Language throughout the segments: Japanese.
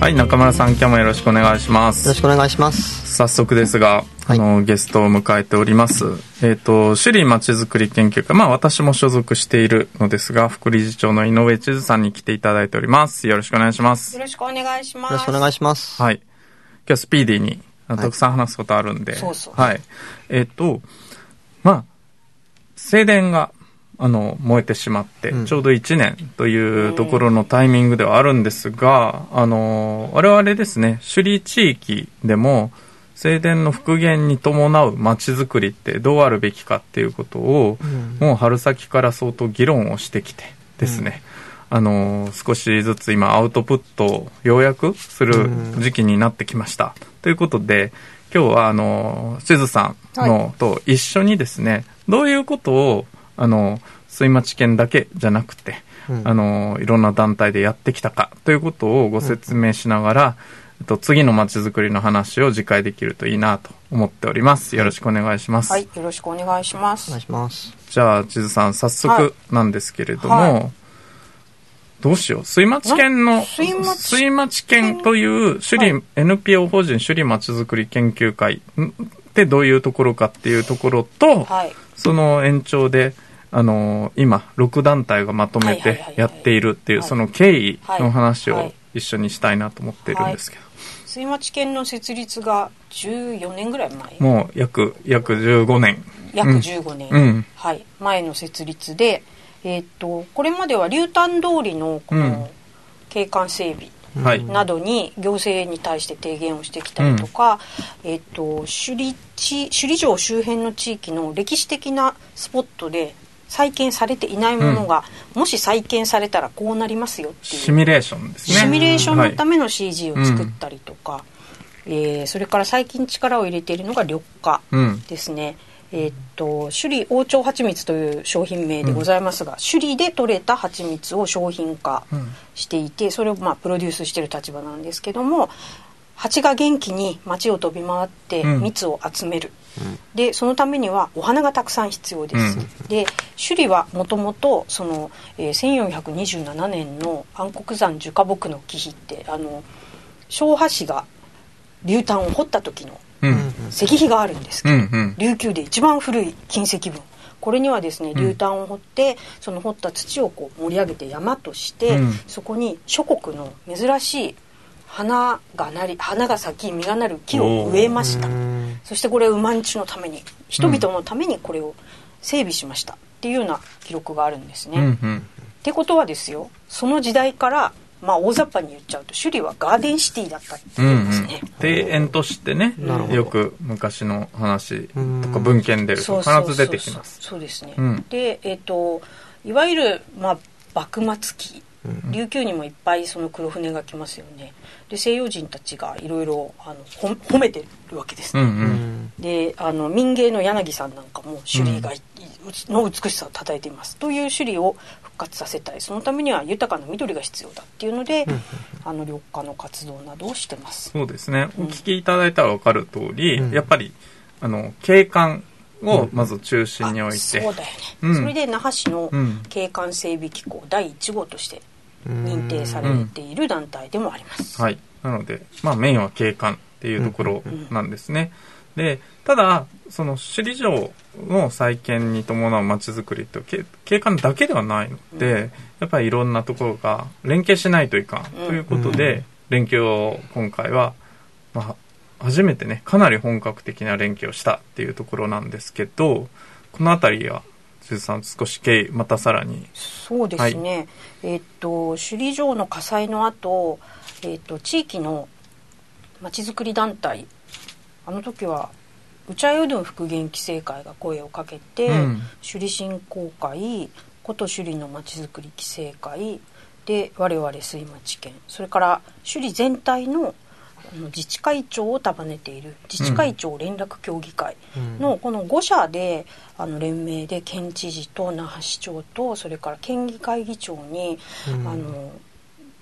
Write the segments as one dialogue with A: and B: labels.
A: はい中村さん今日もよろしくお願いします。
B: よろしくお願いします。
A: 早速ですが、あのゲストを迎えております。えっ、と首里まちづくり研究会。まあ私も所属しているのですが副理事長の井上千鶴さんに来ていただいております。よろしくお願いします。
C: よろしくお願いします。
B: よろしくお願いします。
A: はい。今日はスピーディーにたくさん話すことあるんで、
C: そうそう。
A: はい。えっ、とまあ正殿があの燃えてしまって、
B: うん。
A: ちょうど1年というところのタイミングではあるんですが、あの我々ですね首里地域でも正殿の復元に伴う街づくりってどうあるべきかっていうことを、もう春先から相当議論をしてきてですね、あの少しずつ今アウトプットをようやくする時期になってきました。ということで今日はあのしずさんの、と一緒にですねどういうことをあの水町県だけじゃなくて、
B: うん。
A: あのいろんな団体でやってきたかということをご説明しながら、えっと、次のまちづくりの話を次回できるといいなと思っております。よろしくお願いします、
C: はい、よろしくお願いします。
B: お願いします。
A: じゃあ地図さん早
C: はい。
A: 速なんですけれども、
C: はい。
A: どうしよう？水町県の
C: な水町
A: 水町県という首里、
C: はい。
A: NPO 法人首里まちづくり研究会ってどういうところかっていうところと、
C: はい。
A: その延長で、あの今、6団体がまとめてやっているっていう、
C: はい。
A: その経緯の話を一緒にしたいなと思っているんですけど、
C: 水町県の設立が14年ぐらい前？
A: もう約、約15年。
C: 約
A: うん
C: 15年、
A: うん。
C: はい、前の設立で、えーっとこれまでは竜丹通りのこ
A: うん。
C: の景観整備
A: はい。
C: などに行政に対して提言をしてきたりとか、えーっと首里地首里城周辺の地域の歴史的なスポットで再建されていないものが、もし再建されたらこうなりますよっていう。
A: シミュレーションですね。
C: シミュレーションのた
A: め、
C: めの CG を作ったりとか、えーそれから最近力を入れているのが緑化
A: うん。
C: ですね。えーっと首里王朝蜂蜜という商品名でございますが、首里で採れた蜂蜜を商品化していて、それをまあプロデュースしている立場なんですけども蜂が元気に街を飛び回って
A: うん。
C: 蜜を集める、でそのためにはお花がたくさん必要です、で首里はもともとその、えー1427年の安国山樹花木の忌避ってあの昭和氏が竜丹を掘った時の
A: うん。
C: 石碑があるんですけど、
A: うん。うん。
C: 琉球で一番古い金石群これにはですね竜丹を掘って、その掘った土をこう盛り上げて山として、
A: うん。
C: そこに諸国の珍しい花がなり花が咲き実がなる木を植えました。
B: うん
C: そしてこれ馬んちのために人々のためにこれを整備しましたっていうような記録があるんですね。
A: うん。うん。
C: ってことはですよその時代からまあ大雑把に言っちゃうと首里はガーデンシティだったって
A: うん
C: いうんですね。
A: 庭園としてねよく昔の話と
B: うん
A: か文献出ると必ず出てきます
C: そうですね、
A: うん
C: でえっ、といわゆる、まあ、幕末期琉球にもいっぱいその黒船が来ますよね。で西洋人たちがいろいろあのほ褒めてるわけですね、
A: うんうん。
C: であの民芸の柳さんなんかも首里がい、の美しさを称えています。という首里を復活させたい。そのためには豊かな緑が必要だっていうので、あの緑化の活動などをしてます。
A: そうですね。お聞きいただいたら分かる通り
B: うん。
A: やっぱりあの景観をまず中心に置い
C: あ
A: て
C: そうだよね、
A: うん。
C: それで那覇市の
A: うん。
C: 景観整備機構第1号として認定されている団体でもあります、
A: はい。なので、まあメインは景観っていうところなんですね。で、ただ、その首里城の再建に伴う街づくりってけ景観だけではないので、やっぱりいろんなところが連携しないといかんということで、連携を今回は、まあ、初めてね、かなり本格的な連携をしたっていうところなんですけど、このあたりは、鈴さん少し経緯、またさらに。
C: そうですね、えっと首里城の火災の後、えっと地域のまちづくり団体あの時はウチャイウドゥン復元規制会が声をかけて、
A: うん。
C: 首里振興会古都首里のまちづくり規制会で我々水町県それから首里全体の自治会長を束ねている自治会長連絡協議会のこの5社であの連名で県知事と那覇市長とそれから県議会議長に、
B: うん。
C: あの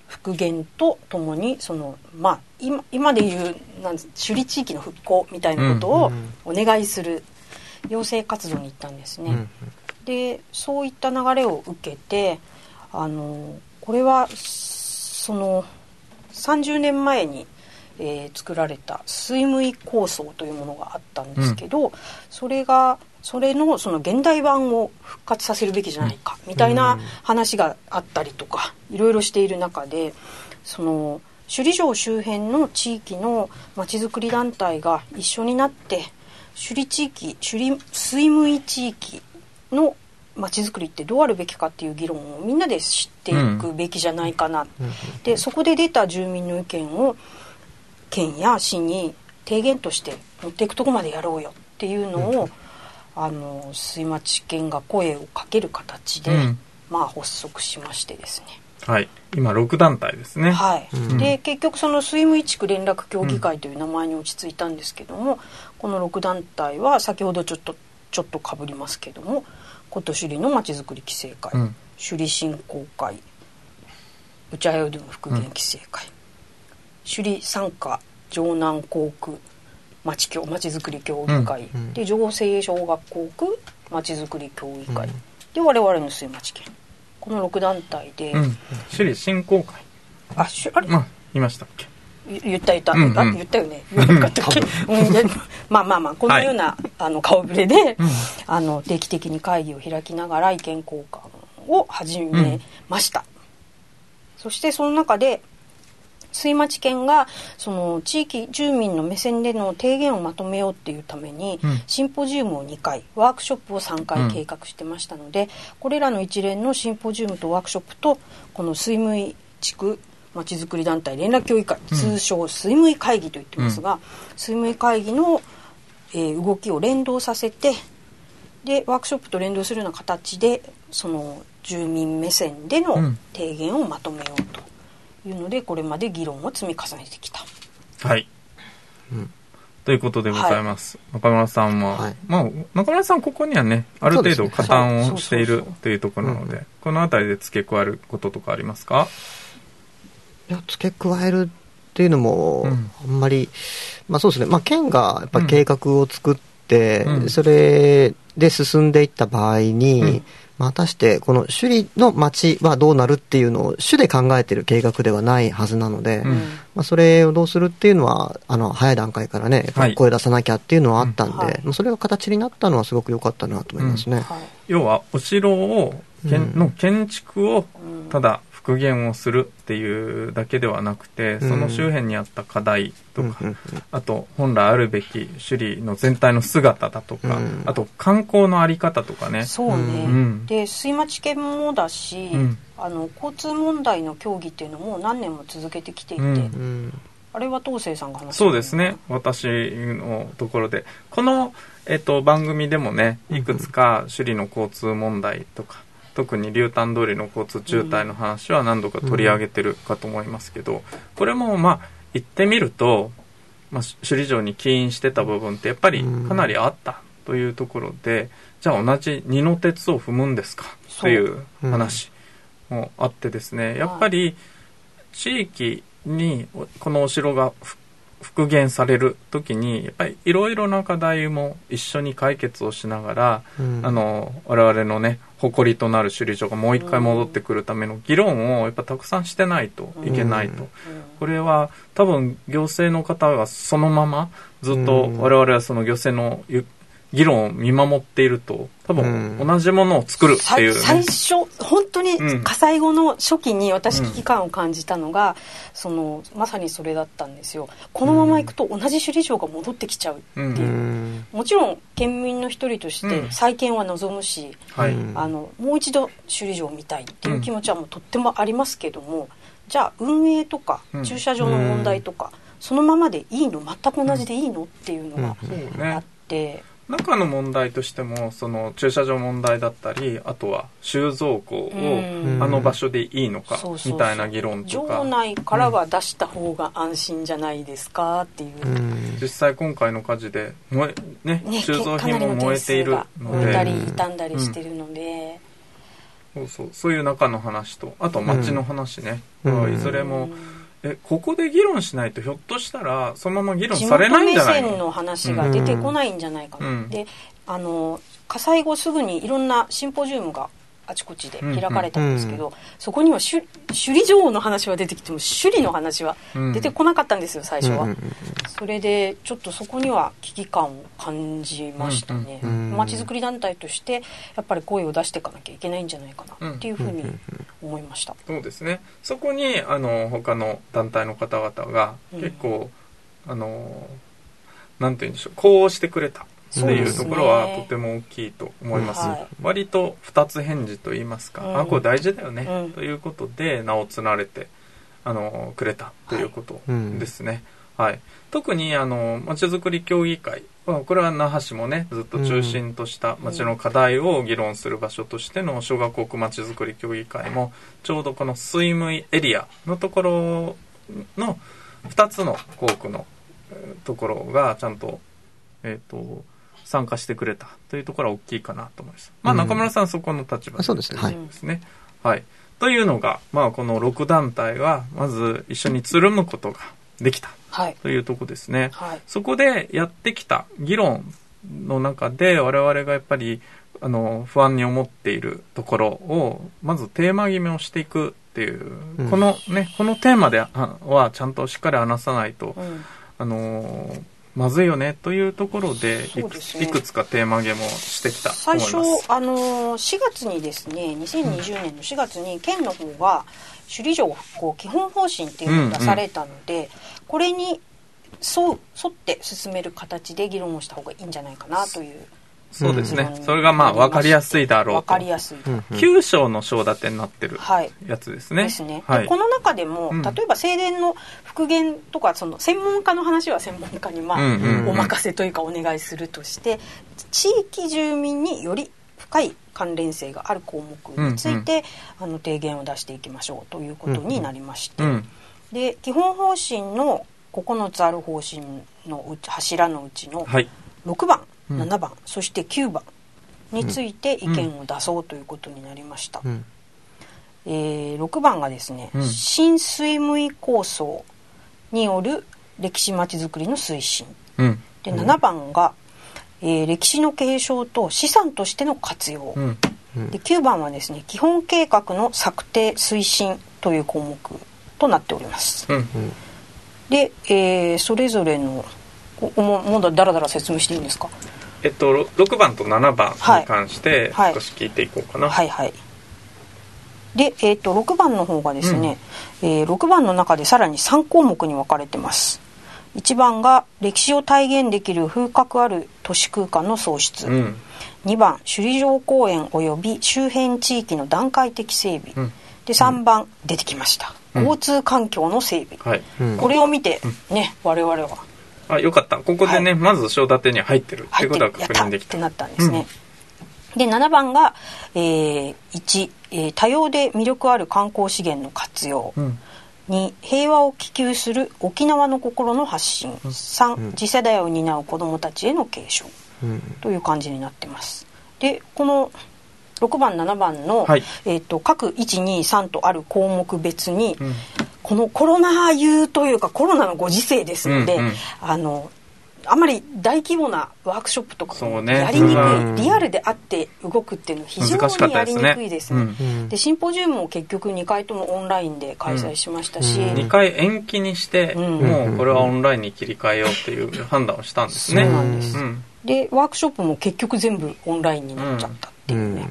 C: 復元とともにその、まあ、今今でいうなん首里地域の復興みたいなことをお願いする要請活動に行ったんですね。
B: うん
C: でそういった流れを受けてあのこれはその30年前に、えー作られた水務位構想というものがあったんですけど、それがそれのその現代版を復活させるべきじゃないかみたいな話があったりとかいろいろしている中でその首里城周辺の地域のまちづくり団体が一緒になって首里地域首里水務位地域のまちづくりってどうあるべきかっていう議論をみんなで知っていくべきじゃないかな、でそこで出た住民の意見を県や市に提言として持っていくとこまでやろうよっていうのを、あの水町県が声をかける形で、
A: うん。
C: まあ発足しましてですね。
A: はい。今、6団体ですね。
C: はい、
B: うん。
C: で結局その水務一区連絡協議会という名前に落ち着いたんですけども、この6団体は先ほどちょっとちょっとかぶりますけども琴首里のまちづくり規制会、
A: うん。
C: 首里振興会内茶屋での復元規制会、首里参加城南航空まち協まちづくり協議会、
B: うんうん。
C: で城西小学校区まちづくり協議会、
B: うん。
C: で我々の水町県。この6団体で、
A: うん。首里振興会。
C: あしあれ？
A: まあ、いましたっけ？
C: 言言った言った、
A: うんうん。
C: あ言ったよね。言わなかったっけ、うん、でまあまあまあこのような、あの顔ぶれで、あの定期的に会議を開きながら意見交換を始めました、そしてその中で水町県がその地域住民の目線での提言をまとめようっていうために、
A: うん。
C: シンポジウムを2回ワークショップを3回計画してましたので、これらの一連のシンポジウムとワークショップとこの水務地区まちづくり団体連絡協議会、通称水務会議と言ってますが、水務会議の、えー動きを連動させてでワークショップと連動するような形でその住民目線での
A: うん。
C: 提言をまとめようというのでこれまで議論を積み重ねてきた。
A: はい。
B: うん。
A: ということでございます。中村さんは、
B: はい。
A: まあ、中村さんここにはね、ある程度加担をしているというところなの
B: うん。
A: で、このあたりで付け加えることとかありますか？
B: いや付け加えるっていうのも
A: うん。
B: あんまり、まあそうですね、まあ、県がやっぱ計画を作って、
A: うん。
B: それで進んでいった場合に、
A: うん
B: まあ果たしてこの首里の町はどうなるっていうのを主で考えてる計画ではないはずなので、
A: うん。
B: まあ、それをどうするっていうのはあの早い段階からね声出さなきゃっていうのはあったんで、
C: うんはい。
B: まあそれが形になったのはすごく良かったなと思いますね。
C: はい。
A: 要は、お城を、建
B: うん。
A: の建築を
C: うん
A: ただ復元をするっていうだけではなくて、その周辺にあった課題とか、
B: うんうん
A: あと本来あるべき首里の全体の姿だとか、
B: うん。
A: あと観光のあり方とかね。
C: そうね、
A: うん。
C: で水町県もだし、
A: うん。
C: あの交通問題の協議っていうのも何年も続けてきていて、
A: うん。
B: うん
C: あれは東生さんが話した
A: そうですね。私のところで。この、えっと、番組でもね、いくつか首里の交通問題とか、特に竜丹通りの交通渋滞の話は何度か取り上げてるかと思いますけど、これもまあ、言ってみると、まあ、首里城に起因してた部分ってやっぱりかなりあったというところで、じゃあ同じ二の鉄を踏むんですか？という話もあってですね、やっぱり地域にこのお城がふ復元される時にやっぱりいろいろな課題も一緒に解決をしながら、
B: うん。
A: あの我々のね誇りとなる首里城がもう一回戻ってくるための議論をやっぱたくさんしてないといけないと、
B: うん。
A: これは多分行政の方がそのままずっと
B: うん。
A: 我々はその行政のゆ議論を見守っていると多分
B: うん。
A: 同じものを作るっていう、ね。
C: 最最初本当に
A: うん。
C: 火災後の初期に私危機感を感じたのが、そのまさにそれだったんですよ。このままいくと同じ首里城が戻ってきちゃうっていう、
B: うん。
C: もちろん県民の一人として
A: うん。
C: 再建は望むし、あのもう一度首里城を見たいっていう気持ちはもうとってもありますけども、じゃあ運営とか
A: うん。
C: 駐車場の問題とか、そのままでいいの？全く同じでいいの？っていうのがあっ
A: ね
C: て、
A: 中の問題としてもその駐車場問題だったりあとは収蔵庫を
C: うん。
A: あの場所でいいのかみたいな議論とか。
C: 場内からは出した方が安心じゃないですかっていう、
B: うん。
A: 実際今回の火事で燃え、ね
C: ね、
A: 収蔵品も燃えているの
C: 燃えた
A: で
C: り傷んだりしてるので、
A: そうそう。そういう中の話とあと街の話ね、
B: うん。
A: いずれも
C: うん
A: えここで議論しないとひょっとしたらそのまま議論
C: 地
A: されないん
C: 元目
A: じゃない
C: 線の話が出てこないんじゃないかな、
A: うん。
C: であの火災後すぐにいろんなシンポジウムがあちこちで開かれたんですけど、
B: うん
C: そこには首首里城の話は出てきても首里の話は出てこなかったんですよ最初は、
B: うん
C: それでちょっとそこには危機感を感じましたね。
B: うんうん
C: まちづくり団体としてやっぱり声を出していかなきゃいけないんじゃないかなっていうふうに思いました、
A: そうですね。そこにあの他の団体の方々が
C: うん。
A: 結構、あのなんて言うんでしょうこうしてくれたっていうところはとても大きいと思います。
C: はい。
A: 割と二つ返事と言いますか、
C: うん。
A: あこれ大事だよね、
C: うん。
A: ということで名を連ねてあのくれたということ
B: うん
A: ですね、はい。特にあのまちづくり協議会まあこれは那覇市もねずっと中心とした町の課題を議論する場所としての小学校区まちづくり協議会もちょうどこの水務エリアのところの2つの校区のえーところがちゃんと,、えー、と参加してくれたというところは大きいかなと思います。まあ、
B: うん
A: 中村さんそこの立場
B: そうですねはい
A: ですね。はい。というのが、まあ、この6団体がまず一緒につるむことができた
C: はい
A: というところですね。
C: はい
A: そこでやってきた議論の中で我々がやっぱりあの不安に思っているところをまずテーマ決めをしていくっていう、
B: うん
A: このねこのテーマであはちゃんとしっかり話さないと、
C: うん
A: あのまずいよねというところでいく
C: ね
A: いくつかテーマ決めをしてきたと
C: 最。初あの4月にですね2020年の4月に県の方が首里城復興基本方針っていうのを出されたので、これに沿う沿って進める形で議論をした方がいいんじゃないかなという
A: そうですね、
C: うん。
A: それがまあ分かりやすい。だろうと。
C: 分かりやすいと、
B: うん
A: 9章の章立てになってる
C: はい。
A: やつですね。
C: ですね、
A: はい。
C: でこの中でも、
A: うん。
C: 例えば正殿の復元とかその専門家の話は専門家にまあ、
A: うんうんうん。
C: お任せというかお願いするとして地域住民により深い関連性がある項目について、あの提言を出していきましょうということになりまして、
A: うん
C: で基本方針の9つある方針のうち柱のうちの
A: はい。
C: 6番、
A: うん
C: 7番そして9番について意見を出そうということになりました。
B: うん。
C: えー6番がですね、
A: うん。
C: 新水務位構想による歴史まちづくりの推進。
A: うん。
C: で7番が、えー歴史の継承と資産としての活用、
A: うん。
C: で9番はですね基本計画の策定推進という項目となっております。
A: うん。
C: で、えーそれぞれのおおももうだらだら説明していいんですか？
A: えっと、ろ6番と7番に関して
C: はい。
A: 少し聞いていこうかな。
C: はいはい。で、えー、と6番の方がですね、えー6番の中でさらに3項目に分かれてます。1番が歴史を体現できる風格ある都市空間の創出、
A: うん。
C: 2番首里城公園及び周辺地域の段階的整備、
A: うん。
C: で3番、出てきました。
A: うん。
C: 交通環境の整備、
A: はい。
B: うん。
C: これを見てね我々は
A: あ、よかった。ここでね、
C: はい。
A: まず章立てに入ってる。ってことは
C: るやったっ
A: 確認できた。
C: てなったんですね、で7番が、えー1、えー多様で魅力ある観光資源の活用、
A: うん。
C: 2平和を希求する沖縄の心の発信、3次世代を担う子どもたちへの継承
B: うん。
C: という感じになってます。でこの6番7番の、
A: はい。
C: えー、と各123とある項目別に、
A: うん。
C: このコロナ優というかコロナのご時世ですので、
A: うんうん。
C: あのあまり大規模なワークショップとか
A: そうね。
C: やりにくい、
B: うん。
C: リアルであって動くっていうのは非常にやりにくいですね。
A: うん。
B: うん。
C: でシンポジウムも結局2回ともオンラインで開催しましたし、
B: うん。
A: 2回延期にして、
C: うん。
A: もうこれはオンラインに切り替えようっていう 判断をしたんですね。
C: そうなんです。
A: うん。
C: でワークショップも結局全部オンラインになっちゃったっていうね、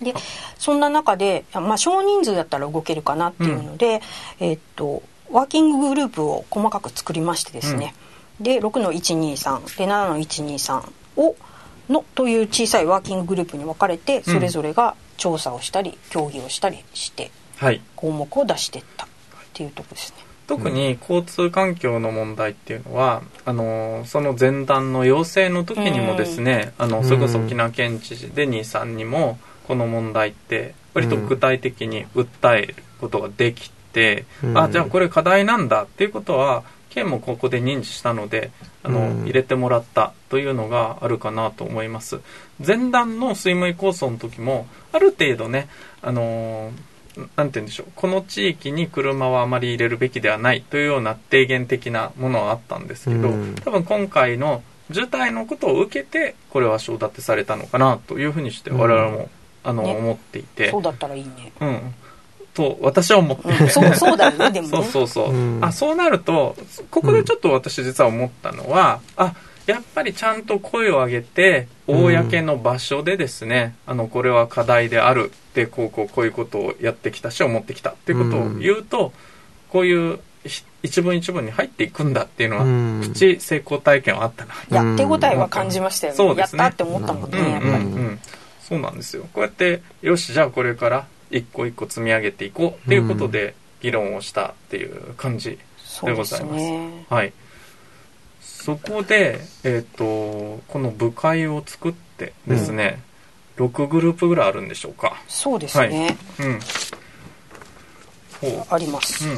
C: でそんな中で、まあ、少人数だったら動けるかなっていうので、えーっとワーキンググループを細かく作りましてですね、で6の123で7の123をのという小さいワーキンググループに分かれてそれぞれが調査をしたり協議をしたりして
A: はい。
C: 項目を出していったっていうところですね。
A: 特に交通環境の問題っていうのは、あのその前段の要請の時にもですね、あのそれこそ沖縄県知事デニーさんにもこの問題って割と具体的に訴えることができて、
B: うん。
A: あじゃあこれ課題なんだっていうことは県もここで認知したのであの、
B: うん。
A: 入れてもらったというのがあるかなと思います。前段の水務構想の時もある程度ねあのなんて言うんでしょうこの地域に車はあまり入れるべきではないというような提言的なものはあったんですけど、
B: うん。
A: 多分今回の渋滞のことを受けてこれは承諾されたのかなというふうにして我々も、あの
C: ね。
A: 思っていて。
C: そうだったらいいね。
A: うん。と私は思って。いて、
C: うん。そうそうだよねでもね。
A: そうそうそう、
B: うん。
A: あそうなるとここでちょっと私実は思ったのは、あやっぱりちゃんと声を上げて公の場所でですね、あのこれは課題であるってこうこうこういうことをやってきたし思ってきたっていうことを言うと、こういうひ一文一文に入っていくんだっていうのは、
B: うん。
A: プチ成功体験はあったな、
C: いや手応えは感じましたよね。
A: そうですね。
C: やったって思ったもんね
A: うん
C: やっぱり、
A: うんうん、そうなんですよ。こうやってよしじゃあこれから一個一個積み上げていこうっていうことで議論をしたっていう感じ
C: そうですね。
A: はい。そこでえっ、とこの部会を作ってですね、6グループぐらいあるんでしょうか。
C: そうですね、
A: うん。ほ
C: あります、
A: う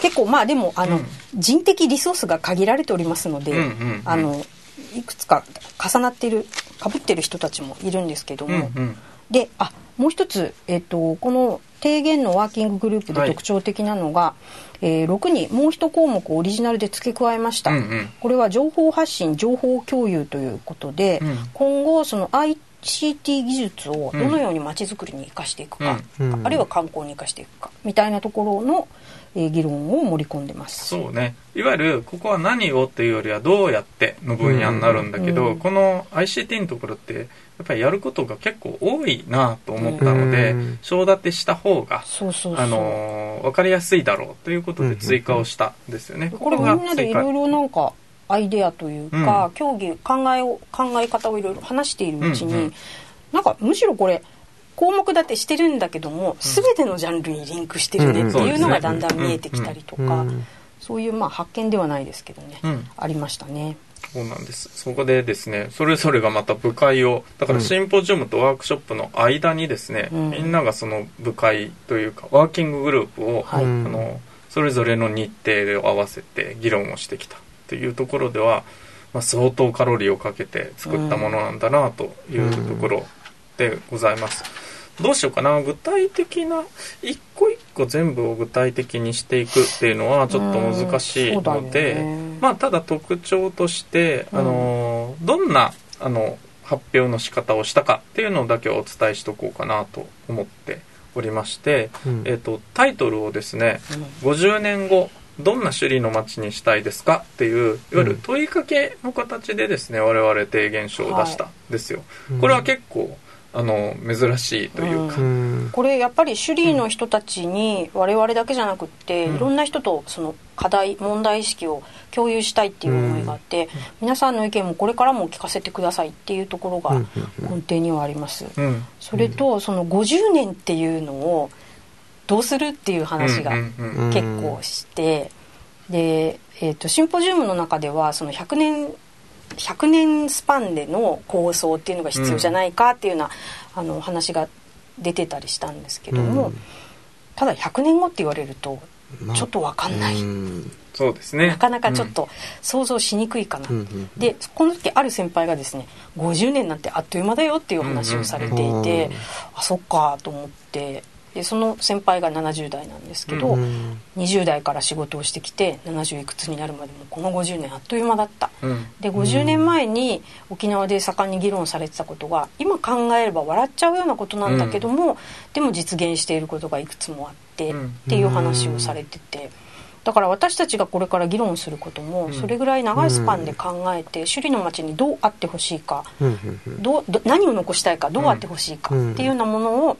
C: 結構まあでもあの、
A: うん。
C: 人的リソースが限られておりますので、
A: うんうんうん。
C: あのいくつか重なっているかぶってる人たちもいるんですけど
A: うんう
C: も、
A: ん。
C: であもう一つ、えっとこの提言のワーキンググループで
A: はい。
C: 特徴的なのが、えー6にもう一項目をオリジナルで付け加えました、
A: うんうん。
C: これは情報発信情報共有ということで、
A: うん。
C: 今後その ICT 技術をどのようにまちづくりに生かしていくか、
B: うん。うん
C: あるいは観光に生かしていくかみたいなところの、えー議論を盛り込んでます。
A: そうね。いわゆるここは何をっていうよりはどうやっての分野になるんだけど、
C: うん
A: この ICT のところってやっぱりやることが結構多いなと思ったので
B: うん。
A: 承立てした方が、
C: そうそうそう。
A: あのー分かりやすいだろうということで追加をしたんですよね。
C: これみんなでいろいろなんかアイデアというか、協議考えを考え方をいろいろ話しているうちに、
A: うんうん。
C: なんかむしろこれ項目立てしてるんだけども、全てのジャンルにリンクしてるねっていうのがだんだん見えてきたりとか、
B: うん
C: そういうまあ発見ではないですけどね、
A: うん。
C: ありましたね。
A: そうなんです。そこでですね、それぞれがまた部会を、だからシンポジウムとワークショップの間にですね、
C: うん。
A: みんながその部会というか、ワーキンググループを、
C: はい。
A: あの、それぞれの日程を合わせて議論をしてきたというところでは、まあ、相当カロリーをかけて作ったものなんだなというところでございます。どうしようかな。具体的な一個一個全部を具体的にしていくっていうのはちょっと難しいので、
C: ね。
A: まあただ特徴として、あのどんなあの発表の仕方をしたかっていうのだけをお伝えしておこうかなと思っておりまして、
B: うん。
A: えっとタイトルをですね50年後どんな首里の町にしたいですかっていういわゆる問いかけの形でですね我々提言書を出したんですよ、
B: うん。
A: これは結構あの珍しいというか、
B: うん。
C: これやっぱり首里の人たちに我々だけじゃなくって、
A: うん。
C: いろんな人とその課題問題意識を共有したいっていう思いがあって、皆さんの意見もこれからも聞かせてくださいっていうところが
B: うん。
C: 根底にはあります、
A: うん。
C: それとその50年っていうのをどうするっていう話が
A: うんうんうん。
B: うん
C: 結構して、で、えー、とシンポジウムの中ではその100年100年スパンでの構想っていうのが必要じゃないかっていうような、あの話が出てたりしたんですけども、
B: うん。
C: ただ100年後って言われると
B: まあ
C: ちょっと分かんない、
B: うん。
A: そうですね。
C: なかなかちょっと想像しにくいかな、
B: うんうん
C: でこの時ある先輩がですね50年なんてあっという間だよっていう話をされていて、
B: うんうんうん。
C: あそっかと思ってでその先輩が70代なんですけど、
B: うん
C: 20代から仕事をしてきて70いくつになるまでもこの50年あっという間だった。
A: うん。
C: で50年前に沖縄で盛んに議論されてたことが今考えれば笑っちゃうようなことなんだけども、でも実現していることがいくつもあって、
A: うん。
C: っていう話をされてて。だから私たちがこれから議論することも
A: うん。
C: それぐらい長いスパンで考えて首里の町にどうあってほしいか
B: うん。うん。
C: どうど何を残したいかどうあってほしいか
B: うん。
C: っていうようなものを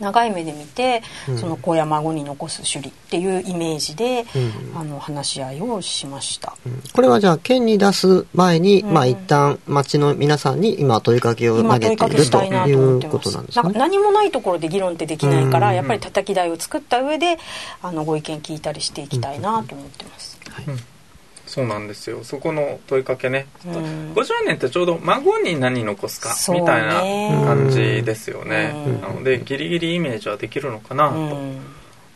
C: 長い目で見て、
B: うん。
C: その子や孫に残す首里っていうイメージで、
B: うん。
C: あの話し合いをしました。
B: うん。これはじゃあ県に出す前に、
C: うん。
B: まあ一旦町の皆さんに今問いかけを投
C: 今問いか
B: げていると
C: けしたいなと
B: いう
C: 思ってます。
B: ことなんですね
C: なんか。何もないところで議論ってできないから、
B: うん。
C: やっぱり叩き台を作った上であのご意見聞いたりしていきたいなと思ってます。
A: そうなんですよ。そこの問いかけね、
C: うん。
A: 50年ってちょうど孫に何残すかみたいな感じですよね、
C: うん。
A: なのでギリギリイメージはできるのかなと
C: うん、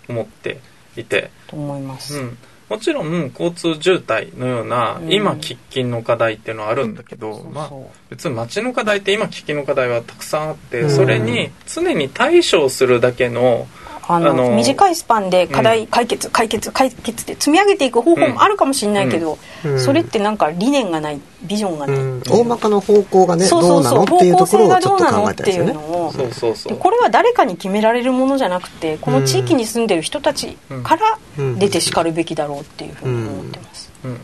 A: 思っていて、
C: と思います。
A: うん、もちろん交通渋滞のような
C: うん。
A: 今喫緊の課題っていうのはあるんだけど、
C: そう。
A: まあ別に街の課題って今喫緊の課題はたくさんあって、
B: うん。
A: それに常に対処するだけの
C: あの
A: あの
C: 短いスパンで課題解決、解決解決って積み上げていく方法もあるかもしれないけど、
B: うん。
C: それってなんか理念がないビジョンがない、
B: うん。大まかの方向がね、
C: そう
B: ど
C: そうう。そう
B: なのっていう
C: 方向性が
B: ところをちょっと
C: どうなのっ
B: 考えたいですよね。
C: ていうの。を。
A: そうそうそう。
C: でこれは誰かに決められるものじゃなくてこの地域に住んでる人たちから出てしかるべきだろうっていうふうに思ってます。
A: うん。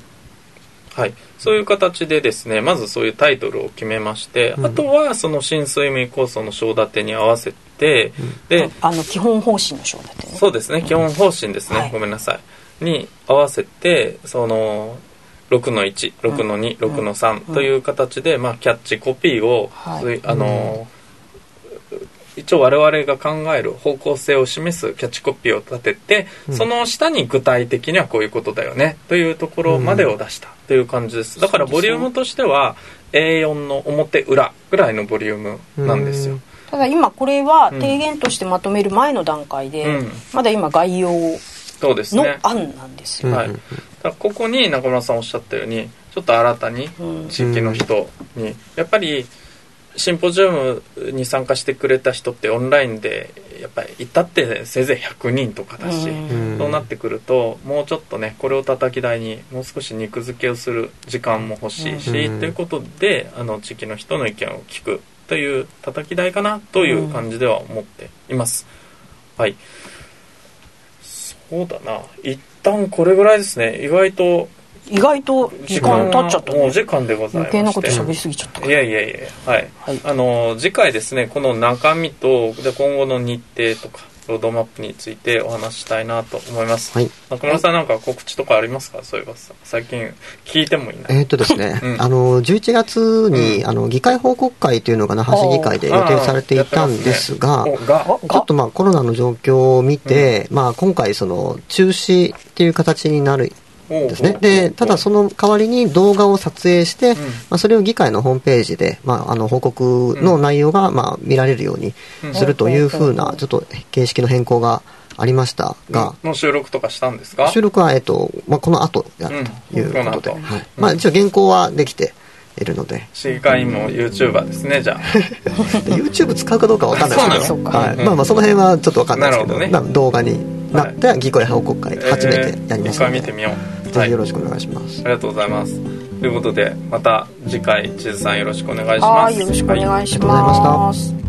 A: はい、そういう形でですねまずそういうタイトルを決めまして、
B: うん。
A: あとはその新水面構想の章立てに合わせて、で
C: あの基本方針の章だってね。
A: そうですね。基本方針ですね、
C: はい。
A: ごめんなさい。に合わせてその6の16の2、6の3という形で、まあ、キャッチコピーを、
C: はい。
A: あの一応我々が考える方向性を示すキャッチコピーを立てて、
B: うん。
A: その下に具体的にはこういうことだよねというところまでを出したという感じです。だからボリュームとしては A4 の表裏ぐらいのボリュームなんですよ、
C: ただ今これは提言としてまとめる前の段階で、
A: うん。
C: まだ今概要の案なんですよ。
A: はい、ここに中村さんおっしゃったようにちょっと新たに
C: うん
A: 地域の人に、やっぱりシンポジウムに参加してくれた人ってオンラインでやっぱりいたってせいぜい100人とかだし、
C: うん。
A: そうなってくるともうちょっとねこれを叩き台にもう少し肉付けをする時間も欲しいし、
B: うん。
A: ということであの地域の人の意見を聞くという叩き台かなという感じでは思っています、はい。そうだな。一旦これぐらいですね。意外と
C: 意外と時間経っちゃったね。
A: もうお時間でございまして。
C: 余計なこと喋りすぎちゃったか
A: いやいやいやはい、
C: はい。
A: あの次回ですねこの中身とで今後の日程とかロードマップについてお話ししたいなと思います、
B: はい。
A: 中村さんなんか告知とかありますか？そういえばさ最近聞いてもいない、
B: えーっとですね、
A: うん。
B: あの、11月に、
A: うん。
B: あの、議会報告会というのが那覇市議会で予定されていたんですが、
A: おが？
C: お
B: ちょっとまあコロナの状況を見て、まあ今回その中止っていう形になるんですね。で、ただその代わりに動画を撮影して、まあそれを議会のホームページで、まああの報告の内容がまあ見られるようにするというふうな、ちょっと形式の変更がありましたが、
A: の収録とかしたんですか？
B: 収録は、えっと、まあこの後やるという
A: うん
B: ことで、
A: この後。
B: はい。まあ一応原稿はできているので、
A: 市議会員も YouTuber ですねじゃあ。
B: で YouTube 使うかどうかわかんないですけど、はい。
A: うん。
B: まあまあその辺はちょっとわかんないですけど、
A: ね。
B: まあ動画になって議会報告会初めてやりましたので、
A: えー見てみよう。
B: ぜひよろ
A: し
B: しくお願いします。
A: ありがとうございます。ということでまた次回地図さんよろしくお願いします。
C: はいよろしくお願いし
B: ありがとうございました。
C: ます